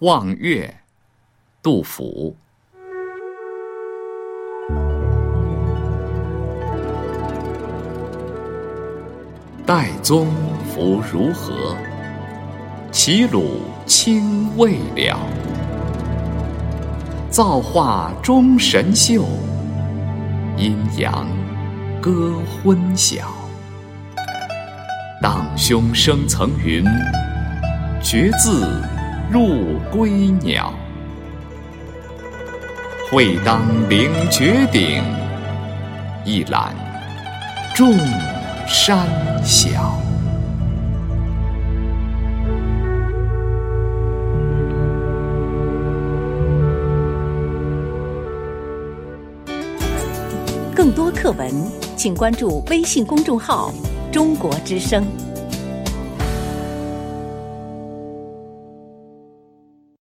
望岳，杜甫。岱宗夫如何？齐鲁青未了。造化钟神秀，阴阳割昏晓。荡胸生层云，决眦入归鸟。会当凌绝顶，一览众山小。更多课文，请关注微信公众号“中国之声”。